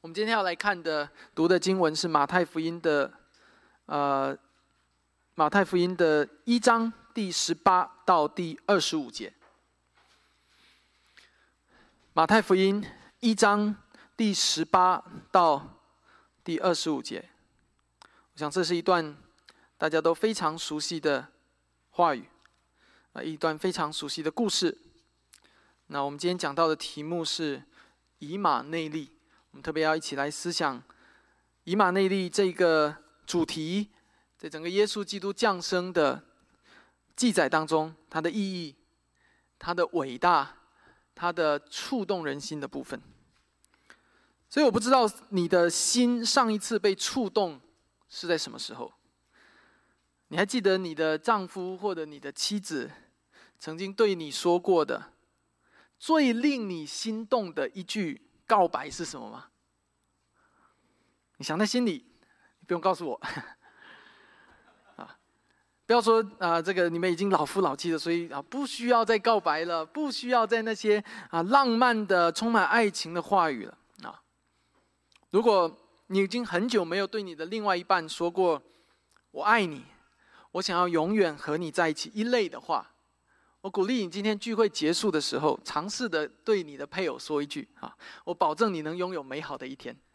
我们今天要来看的、读的经文是马太福音的，呃，马太福音的一章第十八到第二十五节。马太福音一章第十八到第二十五节，我想这是一段大家都非常熟悉的话语，啊，一段非常熟悉的故事。那我们今天讲到的题目是以马内利。我们特别要一起来思想以马内利这个主题，在整个耶稣基督降生的记载当中，它的意义、它的伟大、它的触动人心的部分。所以我不知道你的心上一次被触动是在什么时候？你还记得你的丈夫或者你的妻子曾经对你说过的最令你心动的一句？告白是什么吗？你想在心里，不用告诉我。啊，不要说啊，这个你们已经老夫老妻了，所以啊，不需要再告白了，不需要在那些啊浪漫的、充满爱情的话语了啊。如果你已经很久没有对你的另外一半说过“我爱你”，我想要永远和你在一起一类的话。我鼓励你今天聚会结束的时候，尝试的对你的配偶说一句：“啊，我保证你能拥有美好的一天。”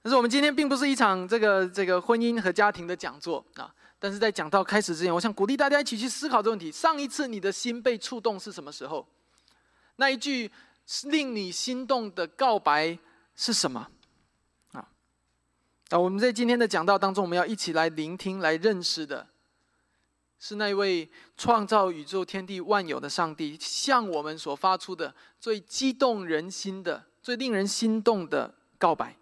但是我们今天并不是一场这个这个婚姻和家庭的讲座啊。但是在讲到开始之前，我想鼓励大家一起去思考这个问题：上一次你的心被触动是什么时候？那一句令你心动的告白是什么？啊，啊，我们在今天的讲道当中，我们要一起来聆听、来认识的。是那位创造宇宙天地万有的上帝向我们所发出的最激动人心的、最令人心动的告白。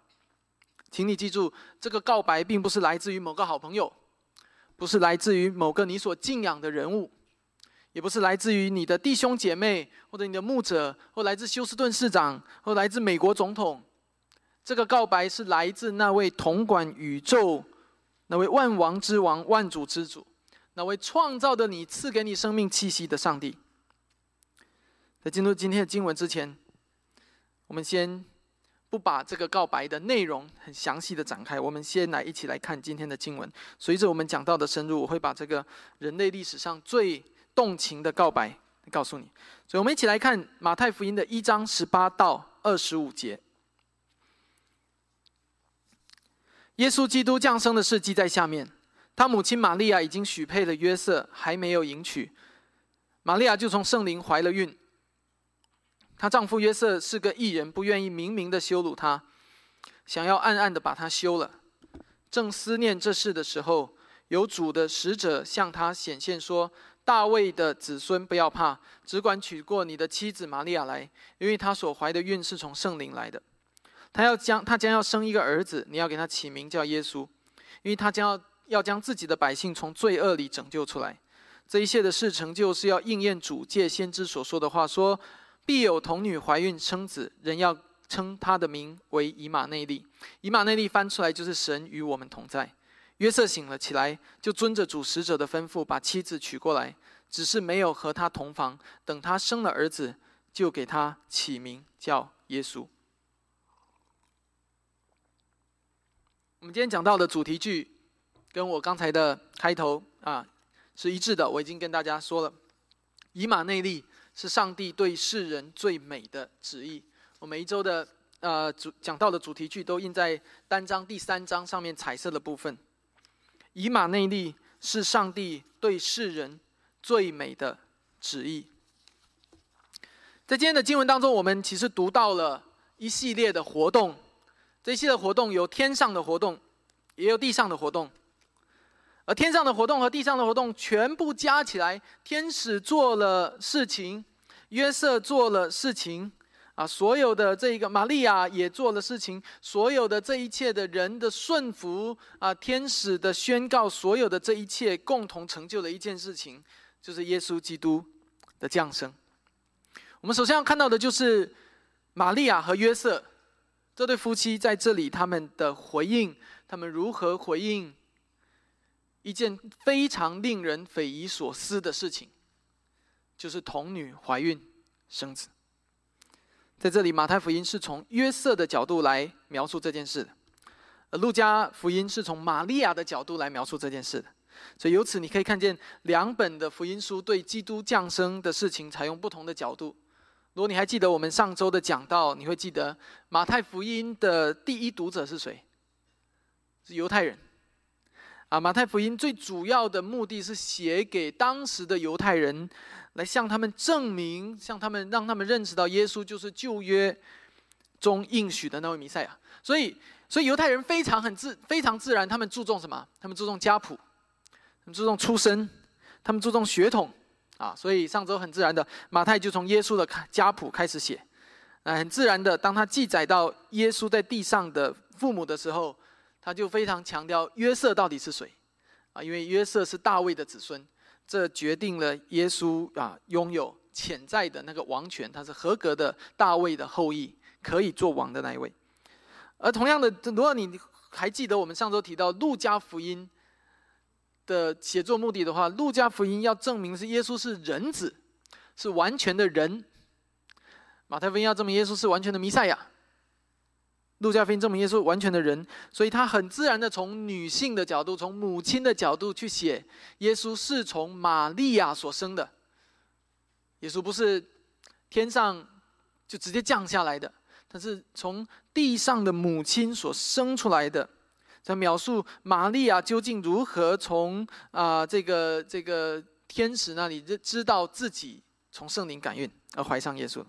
请你记住，这个告白并不是来自于某个好朋友，不是来自于某个你所敬仰的人物，也不是来自于你的弟兄姐妹或者你的牧者，或来自休斯顿市长，或来自美国总统。这个告白是来自那位统管宇宙、那位万王之王、万主之主。那位创造的你，赐给你生命气息的上帝，在进入今天的经文之前，我们先不把这个告白的内容很详细的展开，我们先来一起来看今天的经文。随着我们讲到的深入，我会把这个人类历史上最动情的告白告诉你。所以，我们一起来看马太福音的一章十八到二十五节。耶稣基督降生的事记在下面。他母亲玛利亚已经许配了约瑟，还没有迎娶，玛利亚就从圣灵怀了孕。她丈夫约瑟是个异人，不愿意明明的羞辱她，想要暗暗的把她休了。正思念这事的时候，有主的使者向他显现说：“大卫的子孙，不要怕，只管娶过你的妻子玛利亚来，因为她所怀的孕是从圣灵来的。她要将她将要生一个儿子，你要给他起名叫耶稣，因为他将要。”要将自己的百姓从罪恶里拯救出来，这一切的事成就是要应验主借先知所说的话：说必有童女怀孕生子，人要称他的名为以马内利。以马内利翻出来就是神与我们同在。约瑟醒了起来，就遵着主使者的吩咐，把妻子娶过来，只是没有和他同房。等他生了儿子，就给他起名叫耶稣。我们今天讲到的主题句。跟我刚才的开头啊是一致的，我已经跟大家说了，以马内利是上帝对世人最美的旨意。我每一周的呃主讲到的主题句都印在单章第三章上面彩色的部分。以马内利是上帝对世人最美的旨意。在今天的经文当中，我们其实读到了一系列的活动，这一系列活动有天上的活动，也有地上的活动。而天上的活动和地上的活动全部加起来，天使做了事情，约瑟做了事情，啊，所有的这一个玛利亚也做了事情，所有的这一切的人的顺服啊，天使的宣告，所有的这一切共同成就的一件事情，就是耶稣基督的降生。我们首先要看到的就是玛利亚和约瑟这对夫妻在这里他们的回应，他们如何回应？一件非常令人匪夷所思的事情，就是童女怀孕生子。在这里，马太福音是从约瑟的角度来描述这件事的，而路加福音是从玛利亚的角度来描述这件事的。所以由此你可以看见，两本的福音书对基督降生的事情采用不同的角度。如果你还记得我们上周的讲到，你会记得马太福音的第一读者是谁？是犹太人。啊，马太福音最主要的目的是写给当时的犹太人。来向他们证明，向他们让他们认识到耶稣就是旧约中应许的那位弥赛亚。所以，所以犹太人非常很自非常自然，他们注重什么？他们注重家谱，他们注重出身，他们注重血统啊。所以上周很自然的，马太就从耶稣的家谱开始写。啊，很自然的，当他记载到耶稣在地上的父母的时候，他就非常强调约瑟到底是谁啊？因为约瑟是大卫的子孙。这决定了耶稣啊拥有潜在的那个王权，他是合格的大卫的后裔，可以做王的那一位。而同样的，如果你还记得我们上周提到路加福音的写作目的的话，路加福音要证明是耶稣是人子，是完全的人；马太福音要证明耶稣是完全的弥赛亚。路加福音证明耶稣完全的人，所以他很自然的从女性的角度，从母亲的角度去写耶稣是从玛利亚所生的。耶稣不是天上就直接降下来的，他是从地上的母亲所生出来的。在描述玛利亚究竟如何从啊这个这个天使那里知道自己从圣灵感孕而怀上耶稣。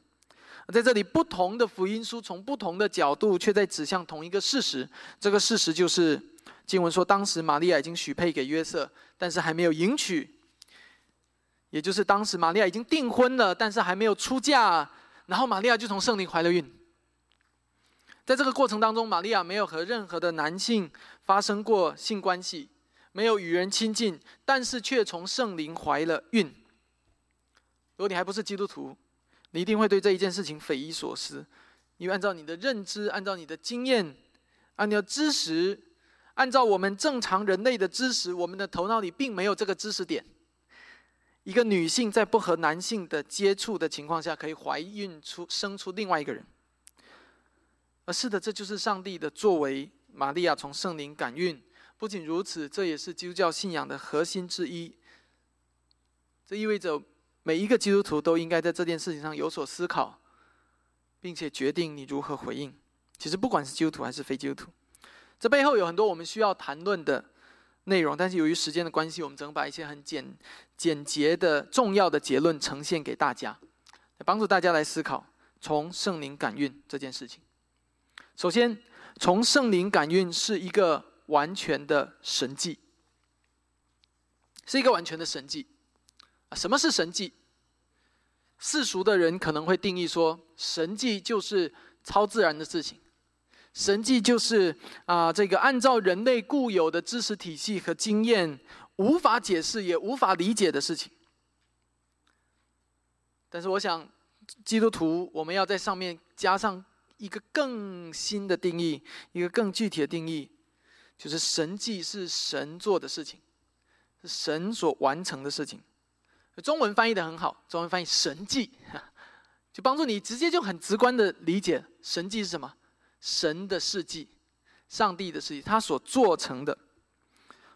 在这里，不同的福音书从不同的角度，却在指向同一个事实。这个事实就是经文说，当时玛利亚已经许配给约瑟，但是还没有迎娶。也就是当时玛利亚已经订婚了，但是还没有出嫁。然后玛利亚就从圣灵怀了孕。在这个过程当中，玛利亚没有和任何的男性发生过性关系，没有与人亲近，但是却从圣灵怀了孕。如果你还不是基督徒，你一定会对这一件事情匪夷所思，因为按照你的认知，按照你的经验，按照知识，按照我们正常人类的知识，我们的头脑里并没有这个知识点。一个女性在不和男性的接触的情况下，可以怀孕出生出另外一个人。而是的，这就是上帝的作为。玛利亚从圣灵感孕，不仅如此，这也是基督教信仰的核心之一。这意味着。每一个基督徒都应该在这件事情上有所思考，并且决定你如何回应。其实不管是基督徒还是非基督徒，这背后有很多我们需要谈论的内容。但是由于时间的关系，我们只能把一些很简简洁的重要的结论呈现给大家，来帮助大家来思考从圣灵感孕这件事情。首先，从圣灵感孕是一个完全的神迹，是一个完全的神迹。什么是神迹？世俗的人可能会定义说，神迹就是超自然的事情，神迹就是啊，这个按照人类固有的知识体系和经验无法解释也无法理解的事情。但是，我想基督徒我们要在上面加上一个更新的定义，一个更具体的定义，就是神迹是神做的事情，是神所完成的事情。中文翻译的很好，中文翻译神迹，就帮助你直接就很直观的理解神迹是什么？神的事迹，上帝的事迹，他所做成的。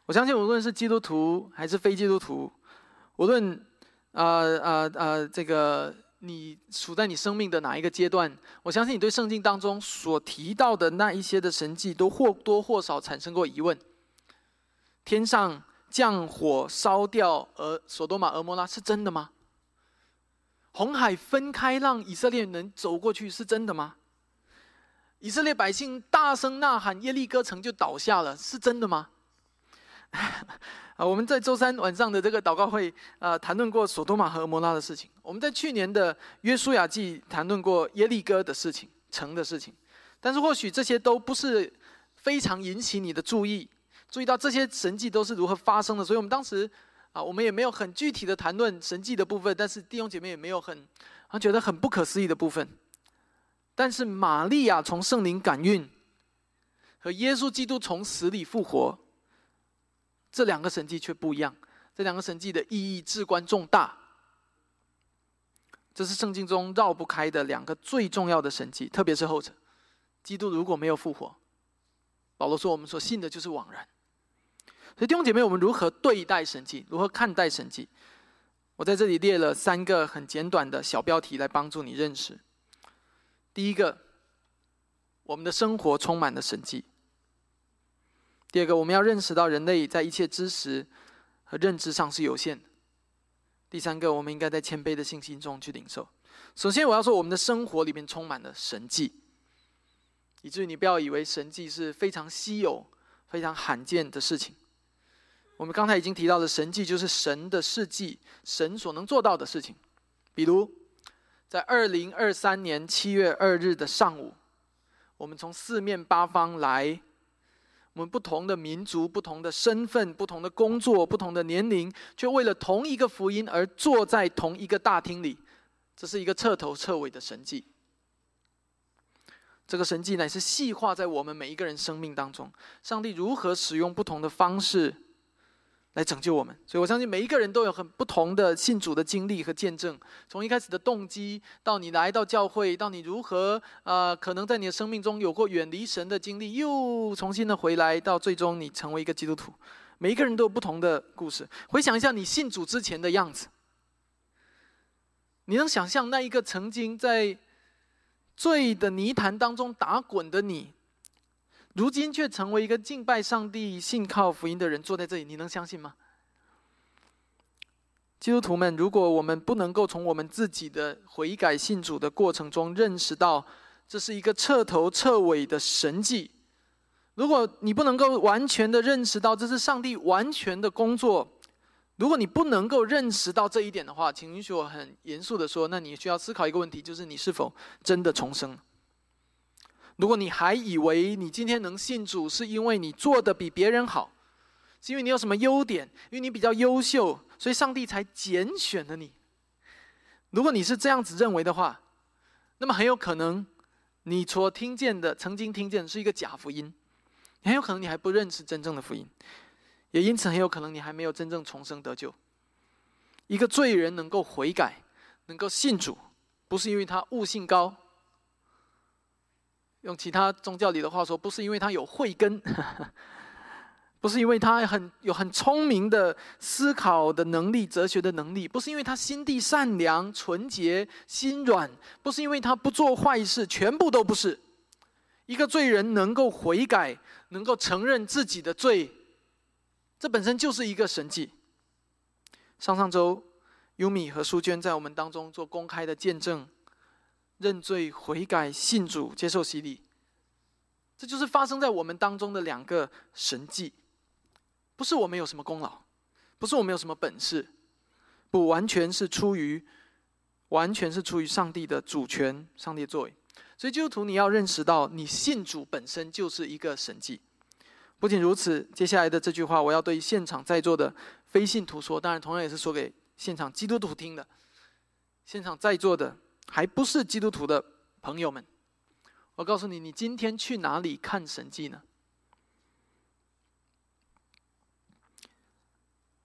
我相信无论是基督徒还是非基督徒，无论呃呃呃这个你处在你生命的哪一个阶段，我相信你对圣经当中所提到的那一些的神迹，都或多或少产生过疑问。天上。降火烧掉俄索多玛、俄摩拉是真的吗？红海分开让以色列人走过去是真的吗？以色列百姓大声呐喊，耶利哥城就倒下了，是真的吗？啊，我们在周三晚上的这个祷告会啊，谈论过索多玛和俄摩拉的事情。我们在去年的约书亚记谈论过耶利哥的事情、城的事情，但是或许这些都不是非常引起你的注意。注意到这些神迹都是如何发生的，所以我们当时啊，我们也没有很具体的谈论神迹的部分，但是弟兄姐妹也没有很啊觉得很不可思议的部分。但是玛利亚从圣灵感孕和耶稣基督从死里复活这两个神迹却不一样，这两个神迹的意义至关重大。这是圣经中绕不开的两个最重要的神迹，特别是后者。基督如果没有复活，保罗说我们所信的就是枉然。所以弟兄姐妹，我们如何对待神迹？如何看待神迹？我在这里列了三个很简短的小标题来帮助你认识。第一个，我们的生活充满了神迹。第二个，我们要认识到人类在一切知识和认知上是有限的。第三个，我们应该在谦卑的信心中去领受。首先，我要说，我们的生活里面充满了神迹，以至于你不要以为神迹是非常稀有、非常罕见的事情。我们刚才已经提到的神迹，就是神的事迹，神所能做到的事情。比如，在二零二三年七月二日的上午，我们从四面八方来。我们不同的民族、不同的身份、不同的工作、不同的年龄，却为了同一个福音而坐在同一个大厅里，这是一个彻头彻尾的神迹。这个神迹乃是细化在我们每一个人生命当中，上帝如何使用不同的方式。来拯救我们，所以我相信每一个人都有很不同的信主的经历和见证。从一开始的动机，到你来到教会，到你如何呃，可能在你的生命中有过远离神的经历，又重新的回来，到最终你成为一个基督徒。每一个人都有不同的故事。回想一下你信主之前的样子，你能想象那一个曾经在罪的泥潭当中打滚的你？如今却成为一个敬拜上帝、信靠福音的人，坐在这里，你能相信吗？基督徒们，如果我们不能够从我们自己的悔改信主的过程中认识到这是一个彻头彻尾的神迹，如果你不能够完全的认识到这是上帝完全的工作，如果你不能够认识到这一点的话，请允许我很严肃的说，那你需要思考一个问题，就是你是否真的重生？如果你还以为你今天能信主是因为你做的比别人好，是因为你有什么优点，因为你比较优秀，所以上帝才拣选了你。如果你是这样子认为的话，那么很有可能你所听见的、曾经听见的是一个假福音，很有可能你还不认识真正的福音，也因此很有可能你还没有真正重生得救。一个罪人能够悔改、能够信主，不是因为他悟性高。用其他宗教里的话说，不是因为他有慧根，不是因为他很有很聪明的思考的能力、哲学的能力，不是因为他心地善良、纯洁、心软，不是因为他不做坏事，全部都不是。一个罪人能够悔改，能够承认自己的罪，这本身就是一个神迹。上上周，优米和淑娟在我们当中做公开的见证。认罪悔改信主接受洗礼，这就是发生在我们当中的两个神迹，不是我们有什么功劳，不是我们有什么本事，不完全是出于，完全是出于上帝的主权，上帝作为。所以基督徒你要认识到，你信主本身就是一个神迹。不仅如此，接下来的这句话我要对现场在座的非信徒说，当然同样也是说给现场基督徒听的。现场在座的。还不是基督徒的朋友们，我告诉你，你今天去哪里看神迹呢？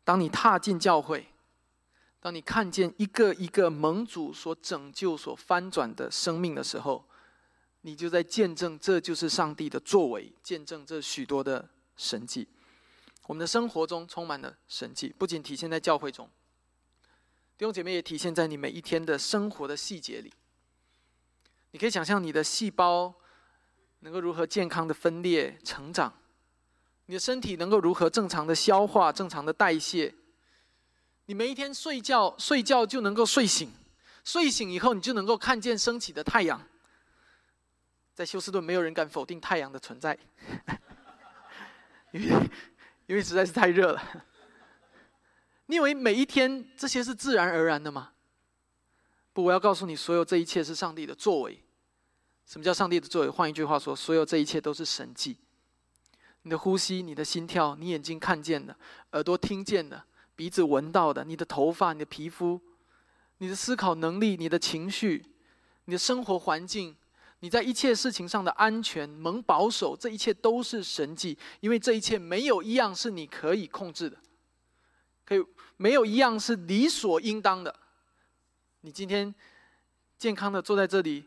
当你踏进教会，当你看见一个一个蒙主所拯救、所翻转的生命的时候，你就在见证这就是上帝的作为，见证这许多的神迹。我们的生活中充满了神迹，不仅体现在教会中。弟兄姐妹也体现在你每一天的生活的细节里。你可以想象你的细胞能够如何健康的分裂成长，你的身体能够如何正常的消化、正常的代谢。你每一天睡觉，睡觉就能够睡醒，睡醒以后你就能够看见升起的太阳。在休斯顿，没有人敢否定太阳的存在，因为因为实在是太热了。你以为每一天这些是自然而然的吗？不，我要告诉你，所有这一切是上帝的作为。什么叫上帝的作为？换一句话说，所有这一切都是神迹。你的呼吸、你的心跳、你眼睛看见的、耳朵听见的、鼻子闻到的、你的头发、你的皮肤、你的思考能力、你的情绪、你的生活环境、你在一切事情上的安全、蒙保守，这一切都是神迹。因为这一切没有一样是你可以控制的。没有一样是理所应当的。你今天健康的坐在这里，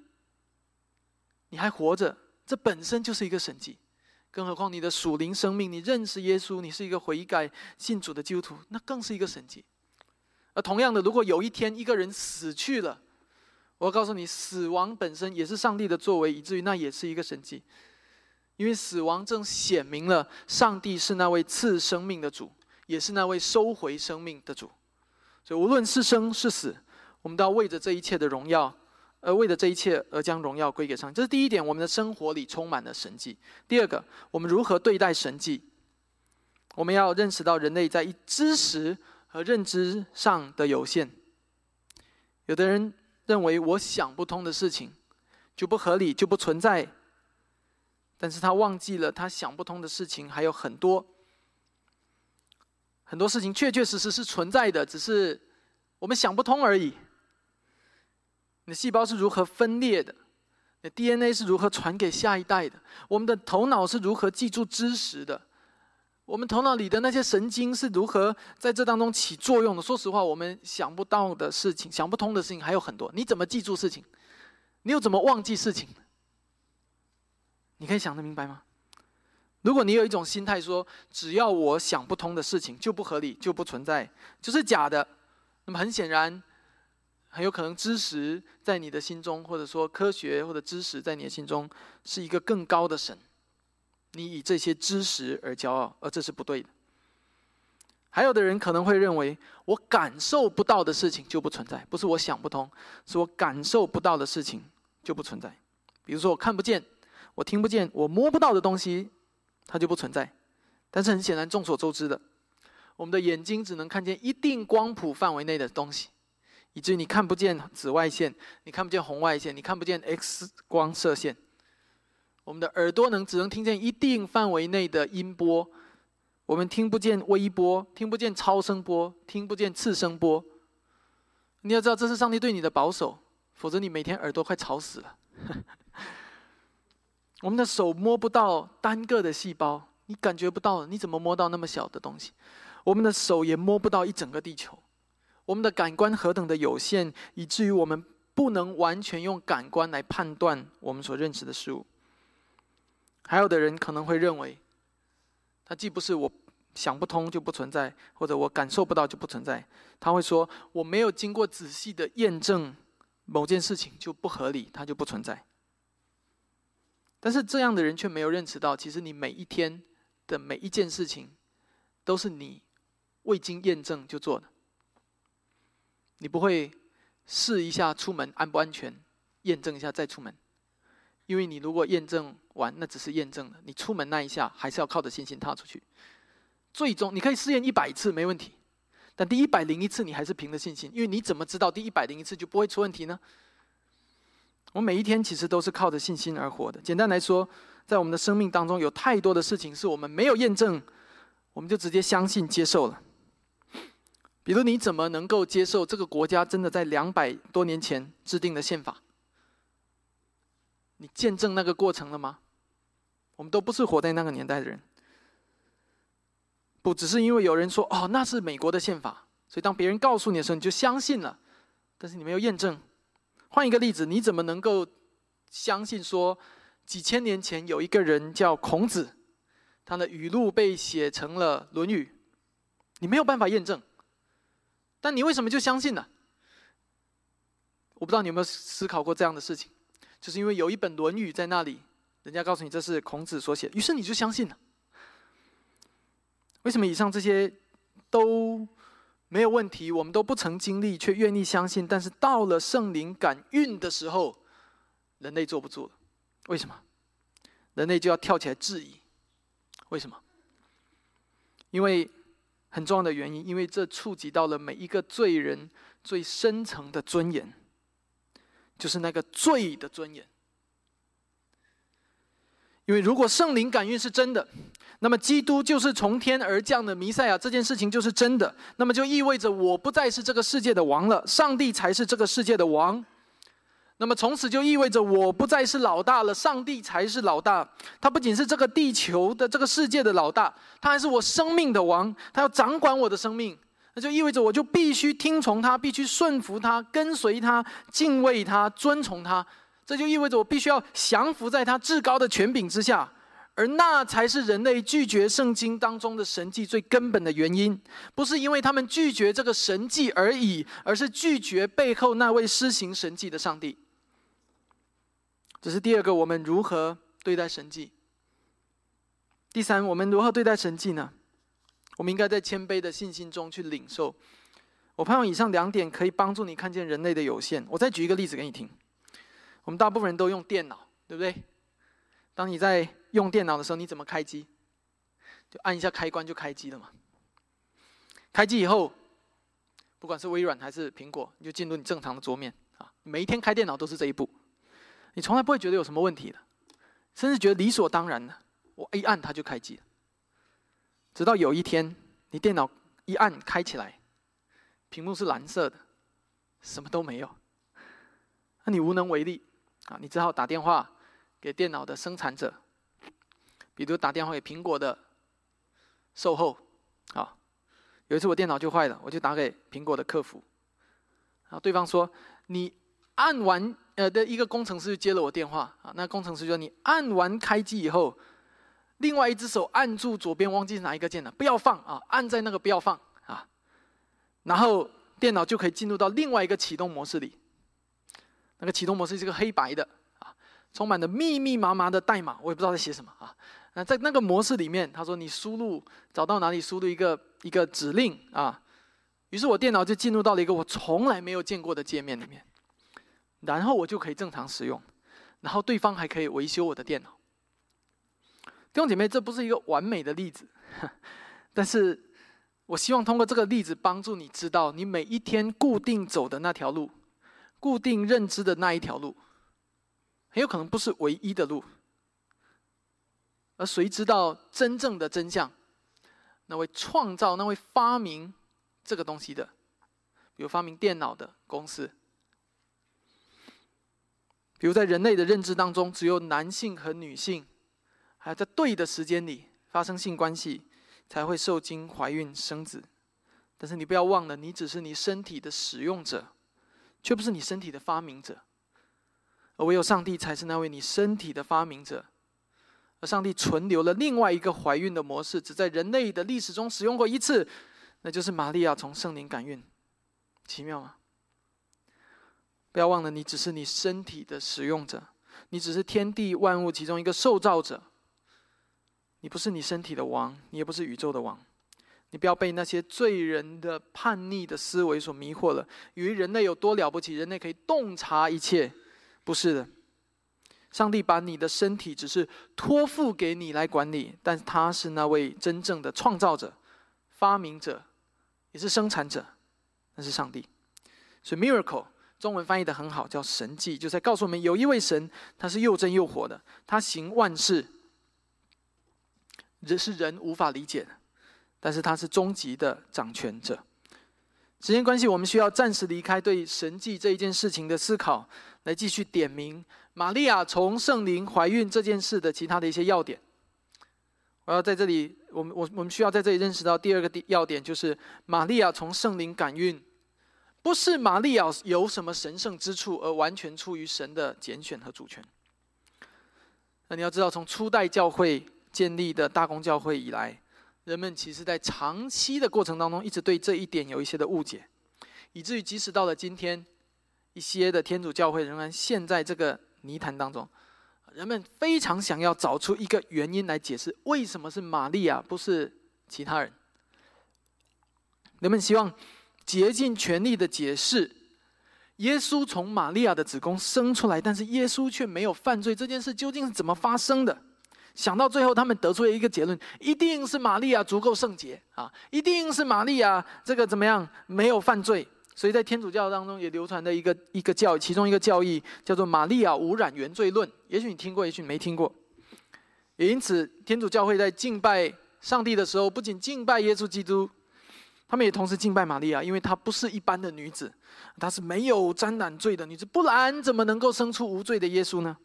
你还活着，这本身就是一个神迹。更何况你的属灵生命，你认识耶稣，你是一个悔改信主的基督徒，那更是一个神迹。而同样的，如果有一天一个人死去了，我要告诉你，死亡本身也是上帝的作为，以至于那也是一个神迹。因为死亡正显明了上帝是那位赐生命的主，也是那位收回生命的主。所以无论是生是死，我们都要为着这一切的荣耀，而为了这一切而将荣耀归给上帝。这是第一点，我们的生活里充满了神迹。第二个，我们如何对待神迹？我们要认识到人类在知识和认知上的有限。有的人认为我想不通的事情就不合理，就不存在。但是他忘记了，他想不通的事情还有很多，很多事情确确实实是存在的，只是我们想不通而已。你的细胞是如何分裂的？你的 DNA 是如何传给下一代的？我们的头脑是如何记住知识的？我们头脑里的那些神经是如何在这当中起作用的？说实话，我们想不到的事情、想不通的事情还有很多。你怎么记住事情？你又怎么忘记事情？你可以想得明白吗？如果你有一种心态说，只要我想不通的事情就不合理，就不存在，就是假的，那么很显然，很有可能知识在你的心中，或者说科学或者知识在你的心中是一个更高的神，你以这些知识而骄傲，而这是不对的。还有的人可能会认为，我感受不到的事情就不存在，不是我想不通，是我感受不到的事情就不存在。比如说，我看不见。我听不见，我摸不到的东西，它就不存在。但是很显然，众所周知的，我们的眼睛只能看见一定光谱范围内的东西，以至于你看不见紫外线，你看不见红外线，你看不见 X 光射线。我们的耳朵能只能听见一定范围内的音波，我们听不见微波，听不见超声波，听不见次声波。你要知道，这是上帝对你的保守，否则你每天耳朵快吵死了。我们的手摸不到单个的细胞，你感觉不到，你怎么摸到那么小的东西？我们的手也摸不到一整个地球。我们的感官何等的有限，以至于我们不能完全用感官来判断我们所认识的事物。还有的人可能会认为，他既不是我想不通就不存在，或者我感受不到就不存在。他会说，我没有经过仔细的验证某件事情就不合理，它就不存在。但是这样的人却没有认识到，其实你每一天的每一件事情，都是你未经验证就做的。你不会试一下出门安不安全，验证一下再出门，因为你如果验证完，那只是验证了，你出门那一下还是要靠着信心踏出去。最终你可以试验一百次没问题，但第一百零一次你还是凭着信心，因为你怎么知道第一百零一次就不会出问题呢？我每一天其实都是靠着信心而活的。简单来说，在我们的生命当中，有太多的事情是我们没有验证，我们就直接相信接受了。比如，你怎么能够接受这个国家真的在两百多年前制定的宪法？你见证那个过程了吗？我们都不是活在那个年代的人，不只是因为有人说“哦，那是美国的宪法”，所以当别人告诉你的时候，你就相信了，但是你没有验证。换一个例子，你怎么能够相信说几千年前有一个人叫孔子，他的语录被写成了《论语》？你没有办法验证，但你为什么就相信呢？我不知道你有没有思考过这样的事情，就是因为有一本《论语》在那里，人家告诉你这是孔子所写，于是你就相信了。为什么以上这些都？没有问题，我们都不曾经历，却愿意相信。但是到了圣灵感孕的时候，人类坐不住了。为什么？人类就要跳起来质疑。为什么？因为很重要的原因，因为这触及到了每一个罪人最深层的尊严，就是那个罪的尊严。因为如果圣灵感孕是真的，那么基督就是从天而降的弥赛亚，这件事情就是真的。那么就意味着我不再是这个世界的王了，上帝才是这个世界的王。那么从此就意味着我不再是老大了，上帝才是老大。他不仅是这个地球的这个世界的老大，他还是我生命的王，他要掌管我的生命。那就意味着我就必须听从他，必须顺服他，跟随他，敬畏他，尊崇他。这就意味着我必须要降服在他至高的权柄之下，而那才是人类拒绝圣经当中的神迹最根本的原因。不是因为他们拒绝这个神迹而已，而是拒绝背后那位施行神迹的上帝。这是第二个，我们如何对待神迹？第三，我们如何对待神迹呢？我们应该在谦卑的信心中去领受。我盼望以上两点可以帮助你看见人类的有限。我再举一个例子给你听。我们大部分人都用电脑，对不对？当你在用电脑的时候，你怎么开机？就按一下开关就开机了嘛。开机以后，不管是微软还是苹果，你就进入你正常的桌面啊。每一天开电脑都是这一步，你从来不会觉得有什么问题的，甚至觉得理所当然的。我一按它就开机了。直到有一天，你电脑一按开起来，屏幕是蓝色的，什么都没有，那你无能为力。啊，你只好打电话给电脑的生产者，比如打电话给苹果的售后。啊，有一次我电脑就坏了，我就打给苹果的客服，然后对方说：“你按完呃的一个工程师接了我电话啊，那工程师说你按完开机以后，另外一只手按住左边忘记是哪一个键了，不要放啊，按在那个不要放啊，然后电脑就可以进入到另外一个启动模式里。”那个启动模式是个黑白的啊，充满了密密麻麻的代码，我也不知道在写什么啊。那在那个模式里面，他说你输入找到哪里输入一个一个指令啊，于是我电脑就进入到了一个我从来没有见过的界面里面，然后我就可以正常使用，然后对方还可以维修我的电脑。弟兄姐妹，这不是一个完美的例子，但是我希望通过这个例子帮助你知道，你每一天固定走的那条路。固定认知的那一条路，很有可能不是唯一的路。而谁知道真正的真相？那位创造、那位发明这个东西的，比如发明电脑的公司，比如在人类的认知当中，只有男性和女性，还在对的时间里发生性关系，才会受精、怀孕、生子。但是你不要忘了，你只是你身体的使用者。却不是你身体的发明者，而唯有上帝才是那位你身体的发明者。而上帝存留了另外一个怀孕的模式，只在人类的历史中使用过一次，那就是玛利亚从圣灵感孕。奇妙吗？不要忘了，你只是你身体的使用者，你只是天地万物其中一个受造者。你不是你身体的王，你也不是宇宙的王。你不要被那些罪人的叛逆的思维所迷惑了，以为人类有多了不起，人类可以洞察一切，不是的。上帝把你的身体只是托付给你来管理，但他是那位真正的创造者、发明者，也是生产者，那是上帝。所以 miracle 中文翻译的很好，叫神迹，就在告诉我们有一位神，他是又真又活的，他行万事，人是人无法理解的。但是他是终极的掌权者。时间关系，我们需要暂时离开对神迹这一件事情的思考，来继续点名玛利亚从圣灵怀孕这件事的其他的一些要点。我要在这里，我们我我们需要在这里认识到第二个要点，就是玛利亚从圣灵感孕，不是玛利亚有什么神圣之处，而完全出于神的拣选和主权。那你要知道，从初代教会建立的大公教会以来。人们其实，在长期的过程当中，一直对这一点有一些的误解，以至于即使到了今天，一些的天主教会仍然陷在这个泥潭当中。人们非常想要找出一个原因来解释，为什么是玛利亚，不是其他人。人们希望竭尽全力的解释，耶稣从玛利亚的子宫生出来，但是耶稣却没有犯罪，这件事究竟是怎么发生的？想到最后，他们得出了一个结论：一定是玛利亚足够圣洁啊！一定是玛利亚这个怎么样没有犯罪。所以在天主教当中也流传的一个一个教，其中一个教义叫做玛利亚无染原罪论。也许你听过，也许你没听过。也因此，天主教会在敬拜上帝的时候，不仅敬拜耶稣基督，他们也同时敬拜玛利亚，因为她不是一般的女子，她是没有沾染罪的女子，不然怎么能够生出无罪的耶稣呢？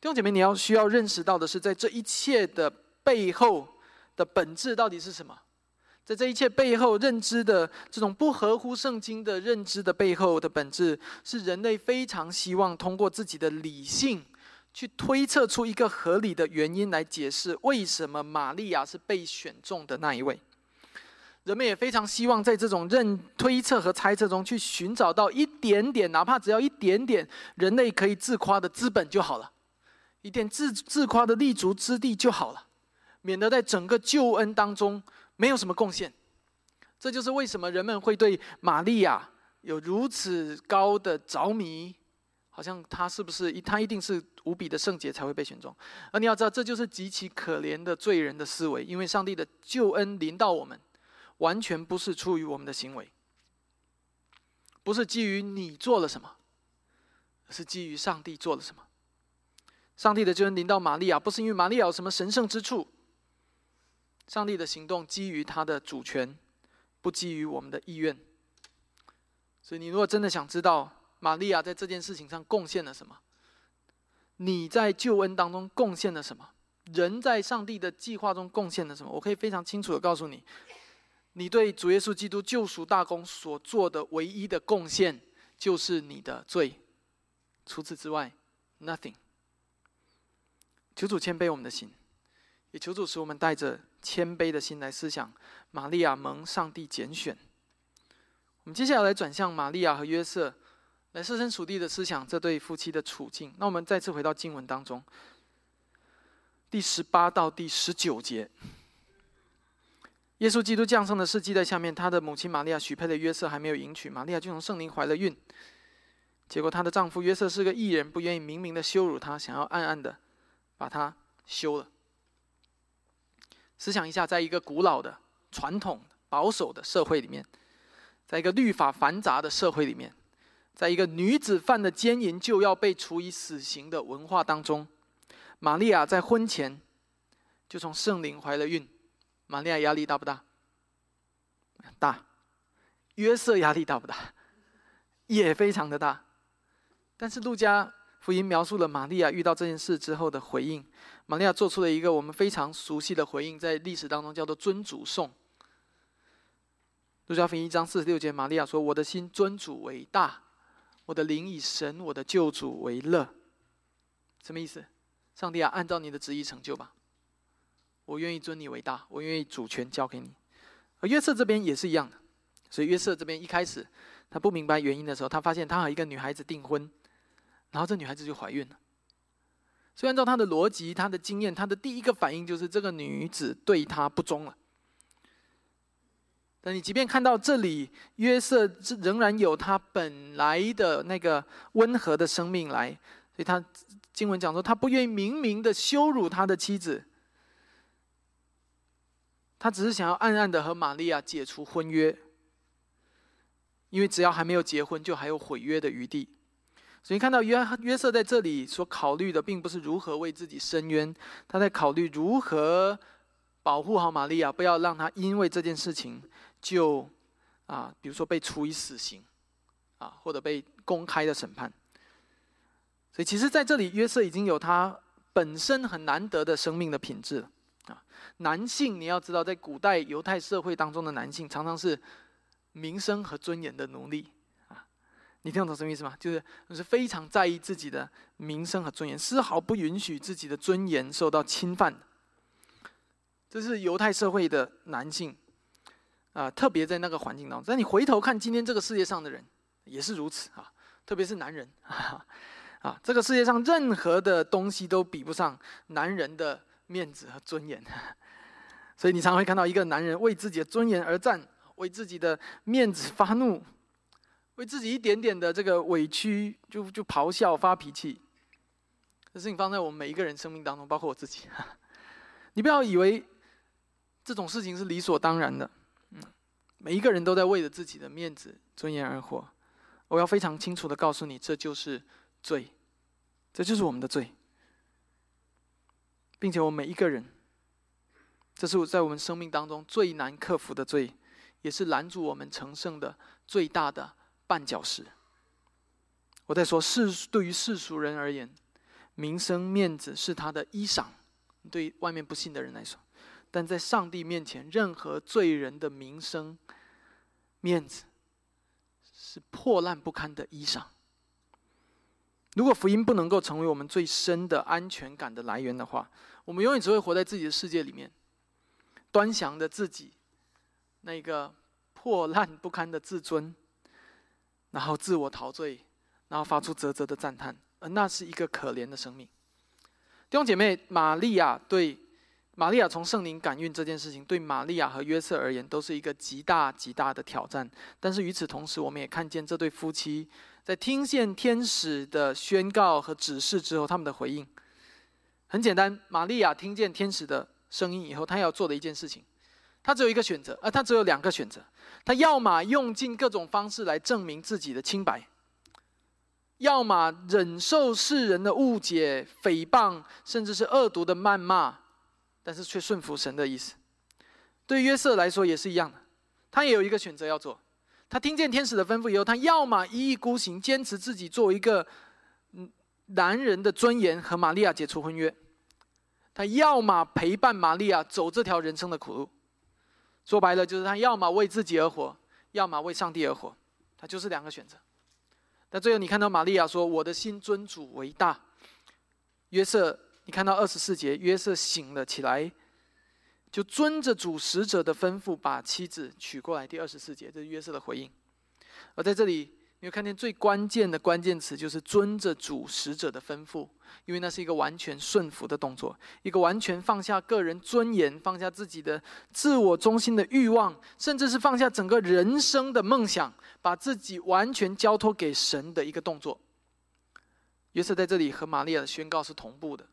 弟兄姐妹，你要需要认识到的是，在这一切的背后的本质到底是什么？在这一切背后认知的这种不合乎圣经的认知的背后的本质，是人类非常希望通过自己的理性去推测出一个合理的原因来解释为什么玛利亚是被选中的那一位。人们也非常希望在这种认推测和猜测中去寻找到一点点，哪怕只要一点点人类可以自夸的资本就好了，一点自自夸的立足之地就好了，免得在整个救恩当中。没有什么贡献，这就是为什么人们会对玛利亚有如此高的着迷，好像她是不是一，她一定是无比的圣洁才会被选中。而你要知道，这就是极其可怜的罪人的思维，因为上帝的救恩临到我们，完全不是出于我们的行为，不是基于你做了什么，而是基于上帝做了什么。上帝的救恩临到玛利亚，不是因为玛利亚有什么神圣之处。上帝的行动基于他的主权，不基于我们的意愿。所以，你如果真的想知道玛利亚在这件事情上贡献了什么，你在救恩当中贡献了什么，人在上帝的计划中贡献了什么，我可以非常清楚的告诉你：，你对主耶稣基督救赎大功所做的唯一的贡献，就是你的罪。除此之外，nothing。求主谦卑我们的心。也求主使我们带着谦卑的心来思想玛利亚蒙上帝拣选。我们接下来来转向玛利亚和约瑟，来设身处地的思想这对夫妻的处境。那我们再次回到经文当中，第十八到第十九节，耶稣基督降生的事记在下面。他的母亲玛利亚许配的约瑟还没有迎娶，玛利亚就从圣灵怀了孕。结果她的丈夫约瑟是个异人，不愿意明明的羞辱她，想要暗暗的把它修了。思想一下，在一个古老的、传统、保守的社会里面，在一个律法繁杂的社会里面，在一个女子犯的奸淫就要被处以死刑的文化当中，玛利亚在婚前就从圣灵怀了孕。玛利亚压力大不大？大。约瑟压力大不大？也非常的大。但是路加福音描述了玛利亚遇到这件事之后的回应。玛利亚做出了一个我们非常熟悉的回应，在历史当中叫做尊主颂。路加福音一章四十六节，玛利亚说：“我的心尊主为大，我的灵以神我的救主为乐。”什么意思？上帝啊，按照你的旨意成就吧。我愿意尊你为大，我愿意主权交给你。而约瑟这边也是一样的，所以约瑟这边一开始他不明白原因的时候，他发现他和一个女孩子订婚，然后这女孩子就怀孕了。所以，按照他的逻辑、他的经验，他的第一个反应就是这个女子对他不忠了。但你即便看到这里，约瑟仍然有他本来的那个温和的生命来，所以他经文讲说，他不愿意明明的羞辱他的妻子，他只是想要暗暗的和玛利亚解除婚约，因为只要还没有结婚，就还有毁约的余地。所以看到约约瑟在这里所考虑的，并不是如何为自己伸冤，他在考虑如何保护好玛利亚，不要让他因为这件事情就啊，比如说被处以死刑啊，或者被公开的审判。所以其实在这里，约瑟已经有他本身很难得的生命的品质了啊。男性你要知道，在古代犹太社会当中的男性，常常是名声和尊严的奴隶。你听懂什么意思吗？就是是非常在意自己的名声和尊严，丝毫不允许自己的尊严受到侵犯。这是犹太社会的男性啊，特别在那个环境当中。但你回头看今天这个世界上的人，也是如此啊，特别是男人 啊，这个世界上任何的东西都比不上男人的面子和尊严。所以你常会看到一个男人为自己的尊严而战，为自己的面子发怒。为自己一点点的这个委屈，就就咆哮发脾气。这事情放在我们每一个人生命当中，包括我自己。你不要以为这种事情是理所当然的。嗯，每一个人都在为了自己的面子、尊严而活。我要非常清楚的告诉你，这就是罪，这就是我们的罪，并且我们每一个人，这是我在我们生命当中最难克服的罪，也是拦阻我们成圣的最大的。绊脚石。我在说，世对于世俗人而言，名声面子是他的衣裳；对外面不信的人来说，但在上帝面前，任何罪人的名声、面子是破烂不堪的衣裳。如果福音不能够成为我们最深的安全感的来源的话，我们永远只会活在自己的世界里面，端详着自己那个破烂不堪的自尊，然后自我陶醉，然后发出啧啧的赞叹，而那是一个可怜的生命。弟兄姐妹，玛利亚对玛利亚从圣灵感孕这件事情，对玛利亚和约瑟而言都是一个极大极大的挑战。但是与此同时，我们也看见这对夫妻在听见天使的宣告和指示之后，他们的回应很简单。玛利亚听见天使的声音以后，她要做的一件事情，他只有一个选择，呃，他只有两个选择：他要么用尽各种方式来证明自己的清白。要么忍受世人的误解、诽谤，甚至是恶毒的谩骂，但是却顺服神的意思。对约瑟来说也是一样的，他也有一个选择要做。他听见天使的吩咐以后，他要么一意孤行，坚持自己作为一个男人的尊严和玛利亚解除婚约；他要么陪伴玛利亚走这条人生的苦路。说白了，就是他要么为自己而活，要么为上帝而活。他就是两个选择。但最后，你看到玛利亚说：“我的心尊主为大。”约瑟，你看到二十四节，约瑟醒了起来，就遵着主使者的吩咐，把妻子娶过来。第二十四节，这是约瑟的回应。而在这里。你会看见最关键的关键词就是遵着主使者的吩咐，因为那是一个完全顺服的动作，一个完全放下个人尊严、放下自己的自我中心的欲望，甚至是放下整个人生的梦想，把自己完全交托给神的一个动作。约瑟在这里和玛利亚的宣告是同步的，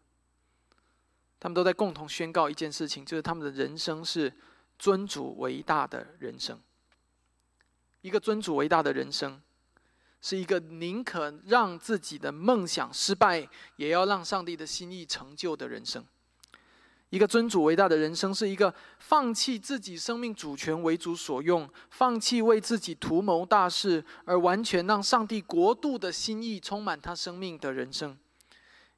他们都在共同宣告一件事情，就是他们的人生是尊主为大的人生，一个尊主为大的人生。是一个宁可让自己的梦想失败，也要让上帝的心意成就的人生。一个尊主伟大的人生，是一个放弃自己生命主权为主所用，放弃为自己图谋大事，而完全让上帝国度的心意充满他生命的人生。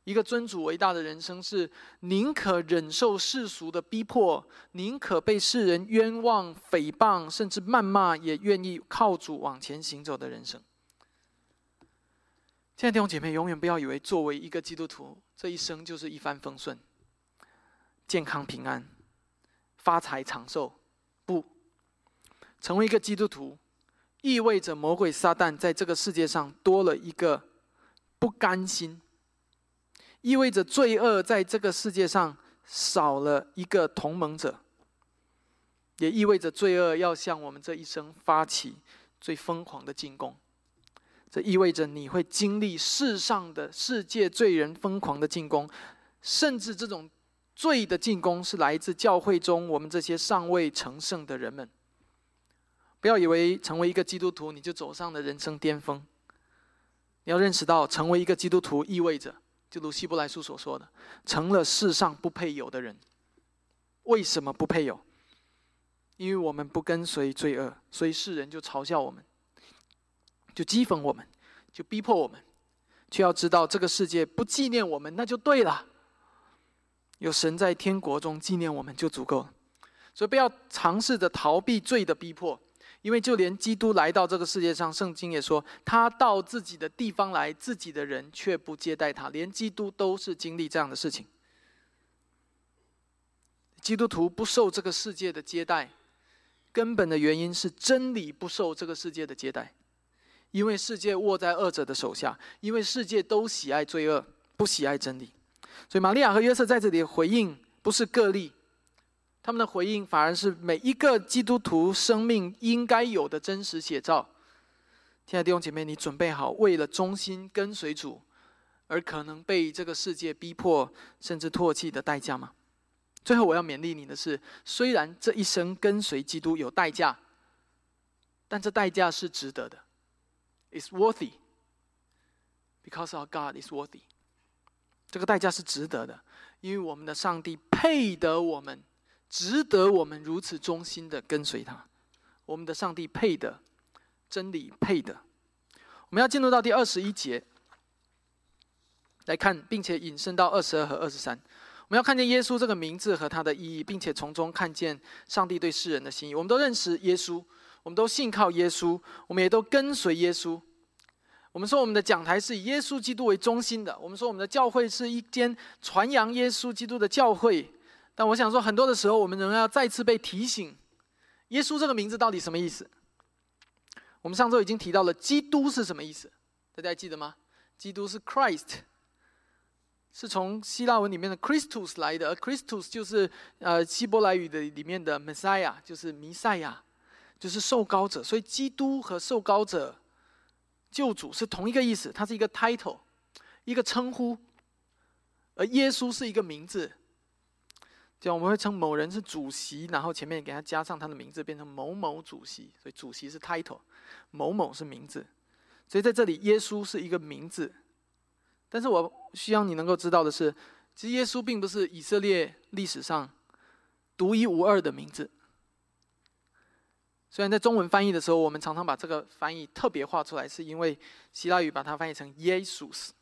一个尊主伟大的人生，是宁可忍受世俗的逼迫，宁可被世人冤枉、诽谤，甚至谩骂，也愿意靠主往前行走的人生。现在弟兄姐妹，永远不要以为作为一个基督徒，这一生就是一帆风顺、健康平安、发财长寿。不，成为一个基督徒，意味着魔鬼撒旦在这个世界上多了一个不甘心，意味着罪恶在这个世界上少了一个同盟者，也意味着罪恶要向我们这一生发起最疯狂的进攻。这意味着你会经历世上的世界罪人疯狂的进攻，甚至这种罪的进攻是来自教会中我们这些尚未成圣的人们。不要以为成为一个基督徒你就走上了人生巅峰。你要认识到，成为一个基督徒意味着，就如希伯来书所说的，成了世上不配有的人。为什么不配有？因为我们不跟随罪恶，所以世人就嘲笑我们。就讥讽我们，就逼迫我们，却要知道这个世界不纪念我们，那就对了。有神在天国中纪念我们就足够了，所以不要尝试着逃避罪的逼迫，因为就连基督来到这个世界上，圣经也说他到自己的地方来，自己的人却不接待他，连基督都是经历这样的事情。基督徒不受这个世界的接待，根本的原因是真理不受这个世界的接待。因为世界握在恶者的手下，因为世界都喜爱罪恶，不喜爱真理，所以玛利亚和约瑟在这里回应不是个例，他们的回应反而是每一个基督徒生命应该有的真实写照。亲爱的弟兄姐妹，你准备好为了忠心跟随主而可能被这个世界逼迫甚至唾弃的代价吗？最后我要勉励你的是，虽然这一生跟随基督有代价，但这代价是值得的。Is worthy because our God is worthy。这个代价是值得的，因为我们的上帝配得我们，值得我们如此忠心的跟随他。我们的上帝配的，真理配的。我们要进入到第二十一节来看，并且引申到二十二和二十三。我们要看见耶稣这个名字和他的意义，并且从中看见上帝对世人的心意。我们都认识耶稣，我们都信靠耶稣，我们也都跟随耶稣。我们说我们的讲台是以耶稣基督为中心的，我们说我们的教会是一间传扬耶稣基督的教会。但我想说，很多的时候，我们仍然要再次被提醒，耶稣这个名字到底什么意思？我们上周已经提到了，基督是什么意思？大家还记得吗？基督是 Christ。是从希腊文里面的 Christus 来的，而 Christus 就是呃希伯来语的里面的 Messiah，就是弥赛亚，就是受膏者。所以基督和受膏者、救主是同一个意思，它是一个 title，一个称呼。而耶稣是一个名字，就我们会称某人是主席，然后前面给他加上他的名字，变成某某主席。所以主席是 title，某某是名字。所以在这里，耶稣是一个名字。但是我希望你能够知道的是，其实耶稣并不是以色列历史上独一无二的名字。虽然在中文翻译的时候，我们常常把这个翻译特别画出来，是因为希腊语把它翻译成耶稣斯。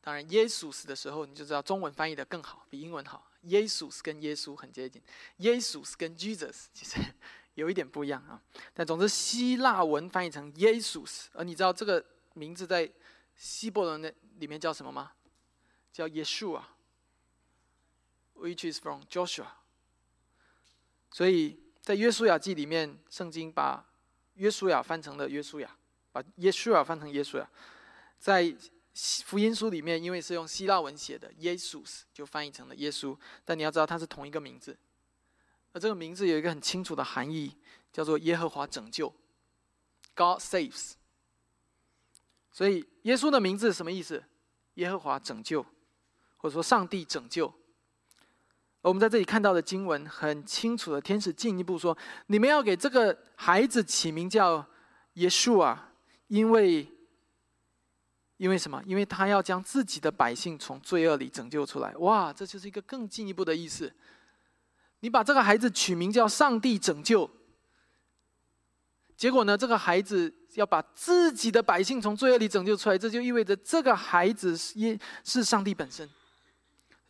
当然，耶稣斯的时候，你就知道中文翻译的更好，比英文好。耶稣斯跟耶稣很接近，耶稣斯跟 Jesus 其实有一点不一样啊。但总之，希腊文翻译成耶稣斯，而你知道这个名字在。希伯伦的里面叫什么吗？叫耶稣啊，which is from Joshua。所以在约书亚记里面，圣经把约书亚翻成了约书亚，把耶稣啊翻成耶稣亚。在福音书里面，因为是用希腊文写的，耶稣就翻译成了耶稣。但你要知道，它是同一个名字，而这个名字有一个很清楚的含义，叫做耶和华拯救，God saves。所以，耶稣的名字什么意思？耶和华拯救，或者说上帝拯救。我们在这里看到的经文很清楚的，天使进一步说：“你们要给这个孩子起名叫耶稣啊，因为，因为什么？因为他要将自己的百姓从罪恶里拯救出来。”哇，这就是一个更进一步的意思。你把这个孩子取名叫上帝拯救，结果呢？这个孩子。要把自己的百姓从罪恶里拯救出来，这就意味着这个孩子是耶是上帝本身。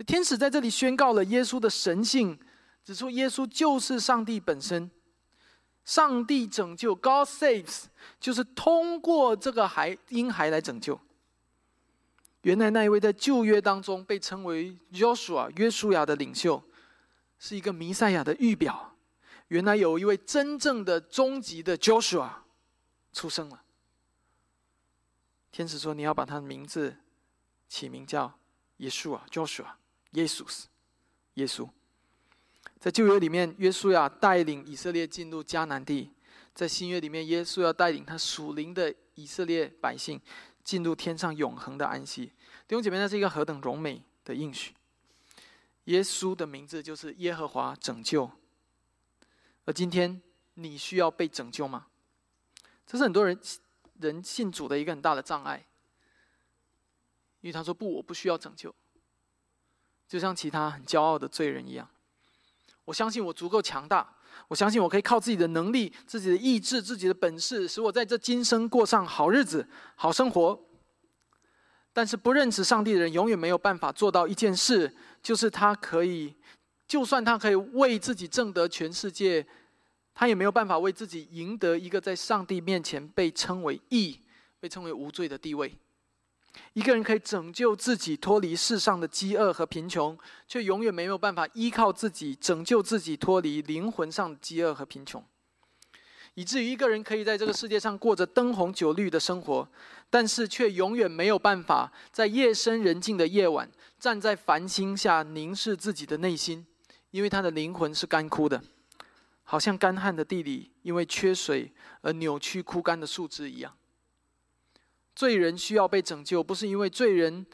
天使在这里宣告了耶稣的神性，指出耶稣就是上帝本身。上帝拯救，God saves，就是通过这个孩婴孩来拯救。原来那一位在旧约当中被称为 Joshua 约书亚的领袖，是一个弥赛亚的预表。原来有一位真正的终极的 Joshua。出生了。天使说：“你要把他的名字起名叫耶稣啊，Joshua，耶稣，耶稣。”在旧约里面，约书亚带领以色列进入迦南地；在新约里面，耶稣要带领他属灵的以色列百姓进入天上永恒的安息。弟兄姐妹，那是一个何等荣美的应许！耶稣的名字就是耶和华拯救。而今天，你需要被拯救吗？这是很多人人信主的一个很大的障碍，因为他说：“不，我不需要拯救，就像其他很骄傲的罪人一样。我相信我足够强大，我相信我可以靠自己的能力、自己的意志、自己的本事，使我在这今生过上好日子、好生活。但是不认识上帝的人，永远没有办法做到一件事，就是他可以，就算他可以为自己挣得全世界。”他也没有办法为自己赢得一个在上帝面前被称为义、被称为无罪的地位。一个人可以拯救自己脱离世上的饥饿和贫穷，却永远没有办法依靠自己拯救自己脱离灵魂上的饥饿和贫穷。以至于一个人可以在这个世界上过着灯红酒绿的生活，但是却永远没有办法在夜深人静的夜晚站在繁星下凝视自己的内心，因为他的灵魂是干枯的。好像干旱的地里，因为缺水而扭曲枯干的树枝一样。罪人需要被拯救，不是因为罪人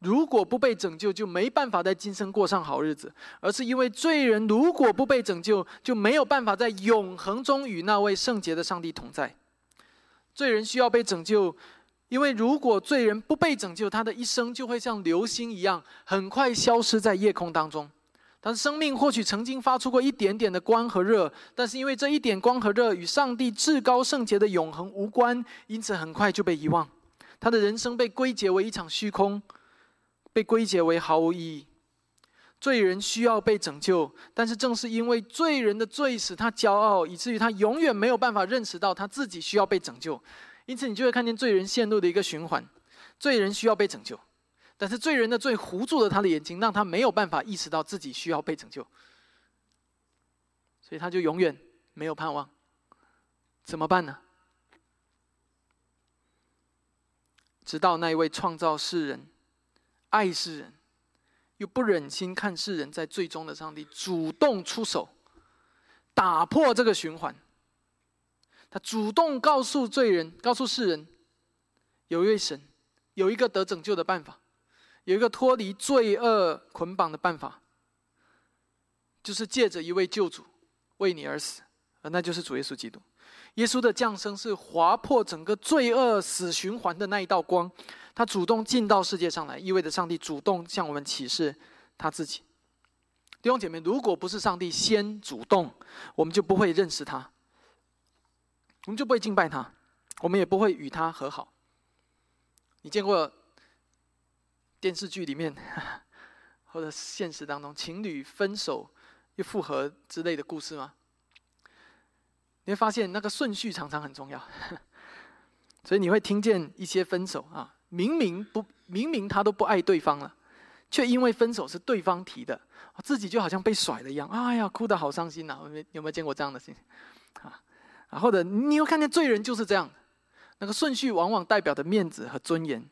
如果不被拯救就没办法在今生过上好日子，而是因为罪人如果不被拯救就没有办法在永恒中与那位圣洁的上帝同在。罪人需要被拯救，因为如果罪人不被拯救，他的一生就会像流星一样，很快消失在夜空当中。他的生命或许曾经发出过一点点的光和热，但是因为这一点光和热与上帝至高圣洁的永恒无关，因此很快就被遗忘。他的人生被归结为一场虚空，被归结为毫无意义。罪人需要被拯救，但是正是因为罪人的罪使他骄傲，以至于他永远没有办法认识到他自己需要被拯救。因此，你就会看见罪人陷入的一个循环：罪人需要被拯救，但是罪人的罪糊住了他的眼睛，让他没有办法意识到自己需要被拯救，所以他就永远没有盼望。怎么办呢？直到那一位创造世人、爱世人。又不忍心看世人在最终的上帝主动出手，打破这个循环。他主动告诉罪人，告诉世人，有一位神，有一个得拯救的办法，有一个脱离罪恶捆绑的办法，就是借着一位救主为你而死，而那就是主耶稣基督。耶稣的降生是划破整个罪恶死循环的那一道光。他主动进到世界上来，意味着上帝主动向我们启示他自己。弟兄姐妹，如果不是上帝先主动，我们就不会认识他，我们就不会敬拜他，我们也不会与他和好。你见过电视剧里面 或者现实当中情侣分手又复合之类的故事吗？你会发现那个顺序常常很重要，所以你会听见一些分手啊。明明不，明明他都不爱对方了，却因为分手是对方提的，自己就好像被甩了一样。哎呀，哭得好伤心呐！有没有见过这样的事情？啊，啊，或者你又看见罪人就是这样，那个顺序往往代表的面子和尊严，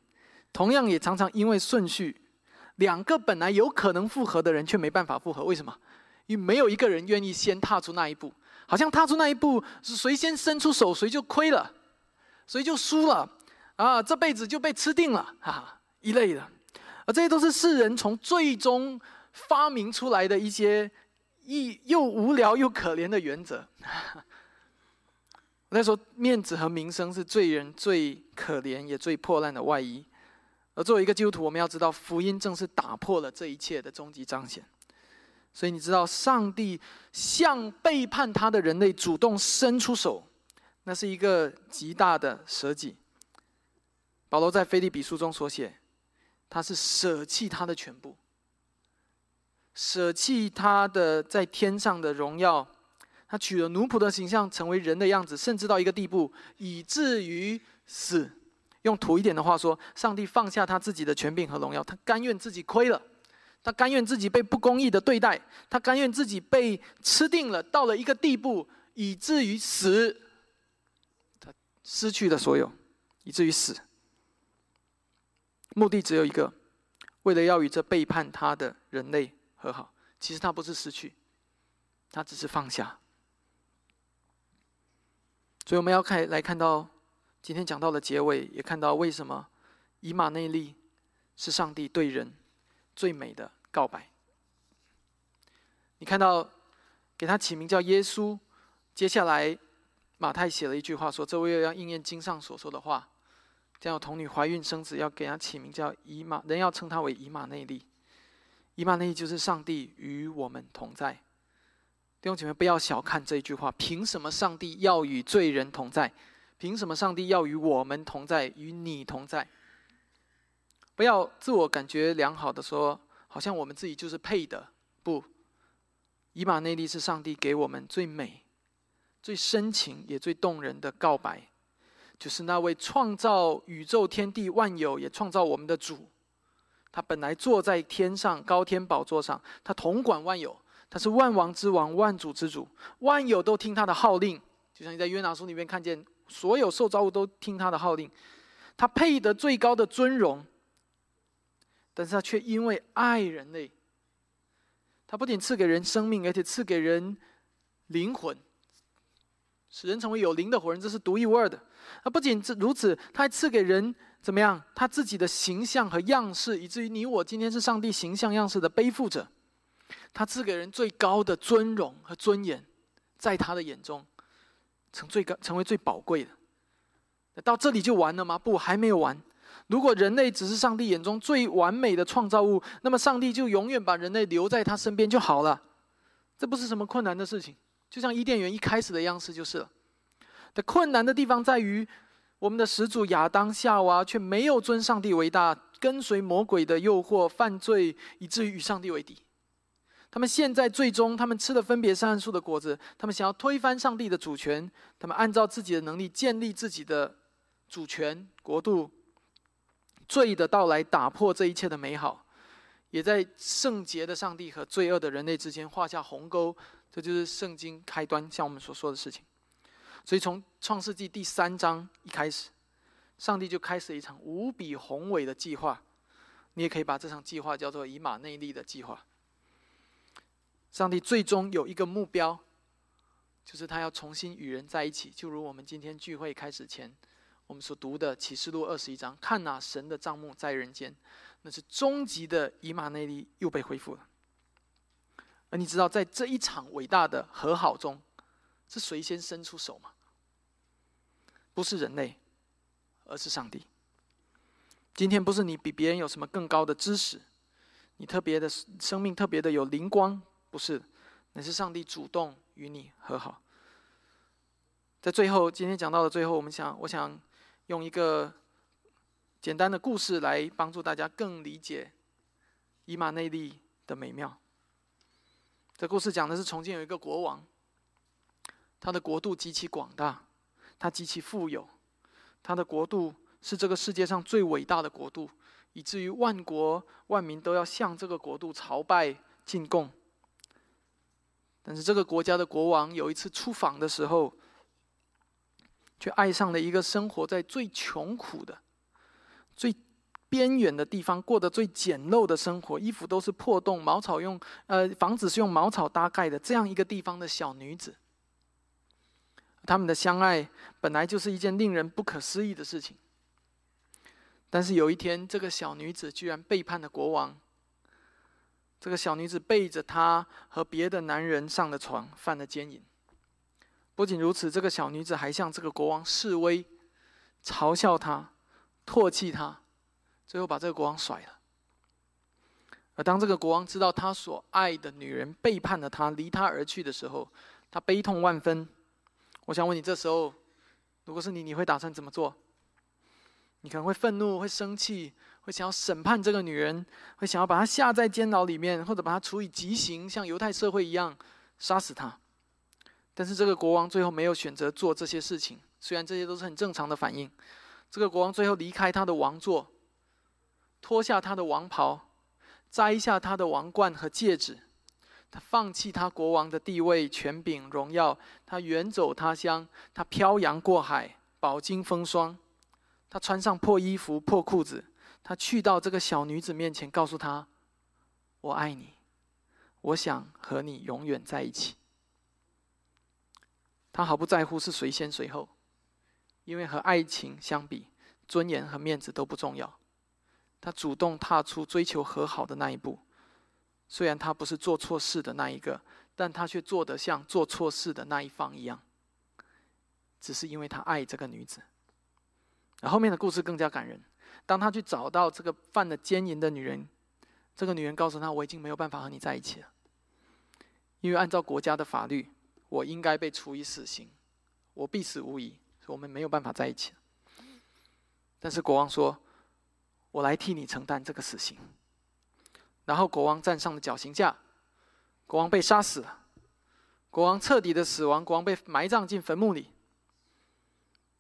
同样也常常因为顺序，两个本来有可能复合的人却没办法复合。为什么？因为没有一个人愿意先踏出那一步，好像踏出那一步是谁先伸出手，谁就亏了，谁就输了。啊，这辈子就被吃定了啊一类的，而这些都是世人从最终发明出来的一些一又无聊又可怜的原则。我在说，面子和名声是罪人最可怜也最破烂的外衣，而作为一个基督徒，我们要知道，福音正是打破了这一切的终极彰显。所以你知道，上帝向背叛他的人类主动伸出手，那是一个极大的舍己。保罗在腓立比书中所写，他是舍弃他的全部，舍弃他的在天上的荣耀，他取了奴仆的形象，成为人的样子，甚至到一个地步，以至于死。用土一点的话说，上帝放下他自己的权柄和荣耀，他甘愿自己亏了，他甘愿自己被不公义的对待，他甘愿自己被吃定了，到了一个地步，以至于死，他失去了所有，以至于死。目的只有一个，为了要与这背叛他的人类和好。其实他不是失去，他只是放下。所以我们要看来看到今天讲到的结尾，也看到为什么以马内利是上帝对人最美的告白。你看到给他起名叫耶稣，接下来马太写了一句话说：“这位要应验经上所说的话。”将有童女怀孕生子，要给他起名叫以马，人要称他为以马内利。以马内利就是上帝与我们同在。弟兄姐妹，不要小看这一句话。凭什么上帝要与罪人同在？凭什么上帝要与我们同在？与你同在？不要自我感觉良好的说，好像我们自己就是配的。不，以马内利是上帝给我们最美、最深情也最动人的告白。就是那位创造宇宙天地万有，也创造我们的主。他本来坐在天上高天宝座上，他统管万有，他是万王之王、万主之主，万有都听他的号令。就像你在约拿书里面看见，所有受造物都听他的号令。他配得最高的尊荣，但是他却因为爱人类，他不仅赐给人生命，而且赐给人灵魂。使人成为有灵的活人，这是独一无二的。他不仅如此，他还赐给人怎么样？他自己的形象和样式，以至于你我今天是上帝形象样式的背负者。他赐给人最高的尊荣和尊严，在他的眼中，成最高，成为最宝贵的。到这里就完了吗？不，还没有完。如果人类只是上帝眼中最完美的创造物，那么上帝就永远把人类留在他身边就好了。这不是什么困难的事情。就像伊甸园一开始的样式就是了。的困难的地方在于，我们的始祖亚当、夏娃却没有尊上帝为大，跟随魔鬼的诱惑犯罪，以至于与上帝为敌。他们现在最终，他们吃了分别善恶树的果子，他们想要推翻上帝的主权，他们按照自己的能力建立自己的主权国度。罪的到来打破这一切的美好，也在圣洁的上帝和罪恶的人类之间画下鸿沟。这就是圣经开端，像我们所说的事情。所以从创世纪第三章一开始，上帝就开始一场无比宏伟的计划。你也可以把这场计划叫做以马内利的计划。上帝最终有一个目标，就是他要重新与人在一起。就如我们今天聚会开始前。我们所读的启示录二十一章，看哪，神的帐幕在人间，那是终极的以马内利又被恢复了。而你知道，在这一场伟大的和好中，是谁先伸出手吗？不是人类，而是上帝。今天不是你比别人有什么更高的知识，你特别的生命特别的有灵光，不是，那是上帝主动与你和好。在最后，今天讲到的最后，我们想，我想。用一个简单的故事来帮助大家更理解以马内利的美妙。这故事讲的是从前有一个国王，他的国度极其广大，他极其富有，他的国度是这个世界上最伟大的国度，以至于万国万民都要向这个国度朝拜进贡。但是这个国家的国王有一次出访的时候，却爱上了一个生活在最穷苦的、最边远的地方，过得最简陋的生活，衣服都是破洞，茅草用呃房子是用茅草搭盖的，这样一个地方的小女子。他们的相爱本来就是一件令人不可思议的事情，但是有一天，这个小女子居然背叛了国王。这个小女子背着他和别的男人上了床，犯了奸淫。不仅如此，这个小女子还向这个国王示威，嘲笑他，唾弃他，最后把这个国王甩了。而当这个国王知道他所爱的女人背叛了他，离他而去的时候，他悲痛万分。我想问你，这时候如果是你，你会打算怎么做？你可能会愤怒，会生气，会想要审判这个女人，会想要把她下在监牢里面，或者把她处以极刑，像犹太社会一样杀死她。但是这个国王最后没有选择做这些事情，虽然这些都是很正常的反应。这个国王最后离开他的王座，脱下他的王袍，摘下他的王冠和戒指，他放弃他国王的地位、权柄、荣耀，他远走他乡，他漂洋过海，饱经风霜，他穿上破衣服、破裤子，他去到这个小女子面前，告诉她：“我爱你，我想和你永远在一起。”他毫不在乎是谁先谁后，因为和爱情相比，尊严和面子都不重要。他主动踏出追求和好的那一步，虽然他不是做错事的那一个，但他却做得像做错事的那一方一样。只是因为他爱这个女子。而后面的故事更加感人。当他去找到这个犯了奸淫的女人，这个女人告诉他：“我已经没有办法和你在一起了，因为按照国家的法律。”我应该被处以死刑，我必死无疑，我们没有办法在一起。但是国王说：“我来替你承担这个死刑。”然后国王站上了绞刑架，国王被杀死了，国王彻底的死亡，国王被埋葬进坟墓里。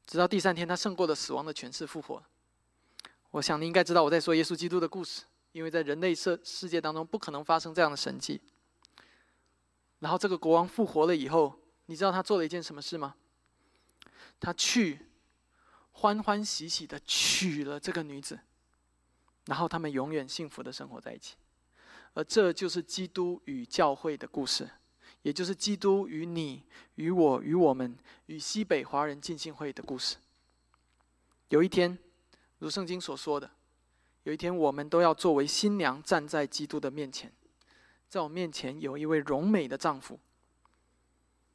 直到第三天，他胜过了死亡的权势，复活。我想你应该知道我在说耶稣基督的故事，因为在人类世世界当中不可能发生这样的神迹。然后这个国王复活了以后，你知道他做了一件什么事吗？他去欢欢喜喜的娶了这个女子，然后他们永远幸福的生活在一起。而这就是基督与教会的故事，也就是基督与你、与我、与我们、与西北华人浸信会的故事。有一天，如圣经所说的，有一天我们都要作为新娘站在基督的面前。在我面前有一位荣美的丈夫，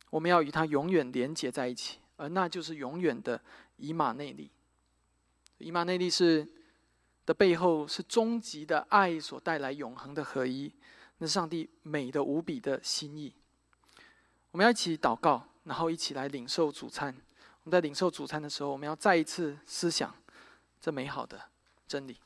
我们要与他永远连结在一起，而那就是永远的以马内利。以马内利是的背后是终极的爱所带来永恒的合一，那上帝美的无比的心意。我们要一起祷告，然后一起来领受主餐。我们在领受主餐的时候，我们要再一次思想这美好的真理。